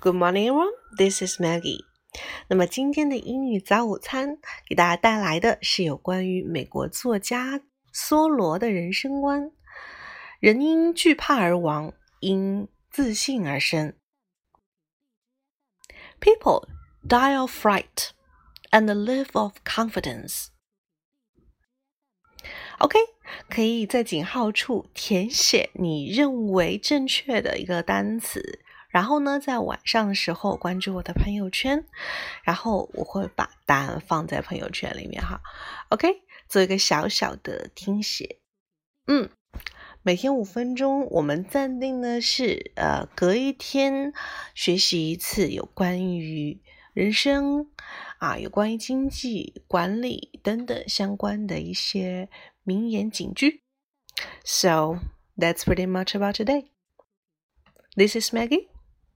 Good morning, everyone. This is Maggie. 那么今天的英语早午餐给大家带来的是有关于美国作家梭罗的人生观：人因惧怕而亡，因自信而生。People die of fright and live of confidence. OK，可以在井号处填写你认为正确的一个单词。然后呢，在晚上的时候关注我的朋友圈，然后我会把答案放在朋友圈里面哈。OK，做一个小小的听写。嗯，每天五分钟，我们暂定的是呃，隔一天学习一次有关于人生啊，有关于经济管理等等相关的一些名言警句。So that's pretty much about today. This is Maggie.